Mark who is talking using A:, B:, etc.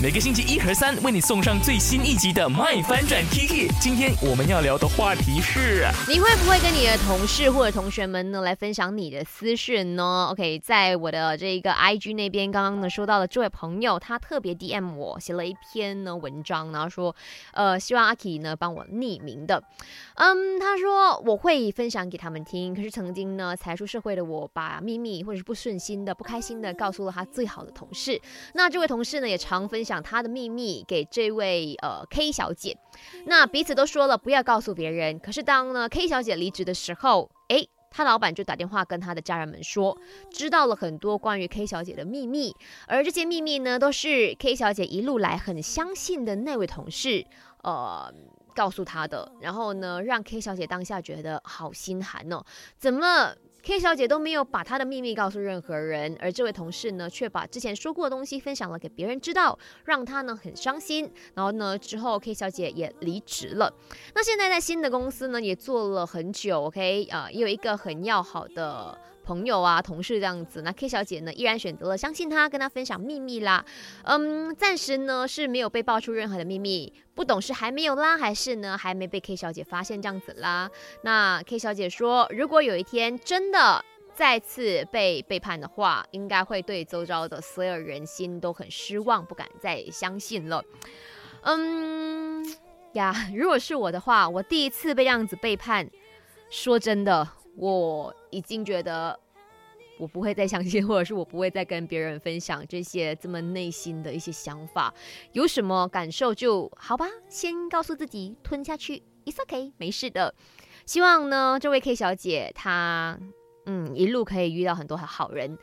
A: 每个星期一和三为你送上最新一集的《麦翻转 Kiki》。今天我们要聊的话题是：
B: 你会不会跟你的同事或者同学们呢来分享你的私事呢？OK，在我的这个 IG 那边，刚刚呢收到了这位朋友，他特别 DM 我写了一篇呢文章，然后说，呃，希望阿 K 呢帮我匿名的。嗯，他说我会分享给他们听，可是曾经呢才出社会的我，把秘密或者是不顺心的、不开心的告诉了他最好的同事。那这位同事呢也常分享他的秘密给这位呃 K 小姐。那彼此都说了不要告诉别人，可是当呢 K 小姐离职的时候，诶，他老板就打电话跟他的家人们说，知道了很多关于 K 小姐的秘密，而这些秘密呢，都是 K 小姐一路来很相信的那位同事，呃。告诉她的，然后呢，让 K 小姐当下觉得好心寒哦，怎么 K 小姐都没有把她的秘密告诉任何人，而这位同事呢，却把之前说过的东西分享了给别人知道，让她呢很伤心。然后呢，之后 K 小姐也离职了。那现在在新的公司呢，也做了很久，OK，呃，也有一个很要好的。朋友啊，同事这样子，那 K 小姐呢，依然选择了相信他，跟他分享秘密啦。嗯，暂时呢是没有被爆出任何的秘密，不懂是还没有啦，还是呢还没被 K 小姐发现这样子啦。那 K 小姐说，如果有一天真的再次被背叛的话，应该会对周遭的所有人心都很失望，不敢再相信了。嗯呀，如果是我的话，我第一次被这样子背叛，说真的。我已经觉得我不会再相信，或者是我不会再跟别人分享这些这么内心的一些想法。有什么感受就好吧，先告诉自己吞下去，It's OK，没事的。希望呢，这位 K 小姐她嗯一路可以遇到很多好人。